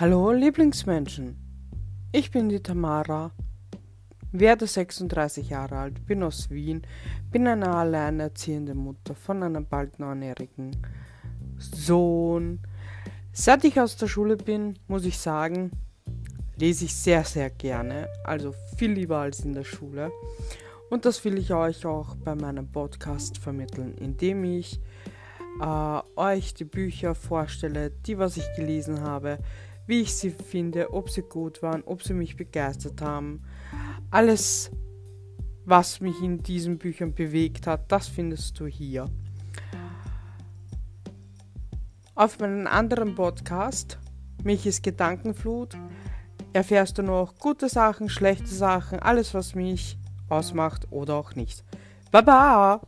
Hallo Lieblingsmenschen, ich bin die Tamara, werde 36 Jahre alt, bin aus Wien, bin eine alleinerziehende Mutter von einem bald neunjährigen Sohn. Seit ich aus der Schule bin, muss ich sagen, lese ich sehr, sehr gerne, also viel lieber als in der Schule. Und das will ich euch auch bei meinem Podcast vermitteln, indem ich äh, euch die Bücher vorstelle, die was ich gelesen habe, wie ich sie finde, ob sie gut waren, ob sie mich begeistert haben. Alles, was mich in diesen Büchern bewegt hat, das findest du hier. Auf meinem anderen Podcast, Mich ist Gedankenflut, erfährst du noch gute Sachen, schlechte Sachen, alles, was mich ausmacht oder auch nicht. Baba!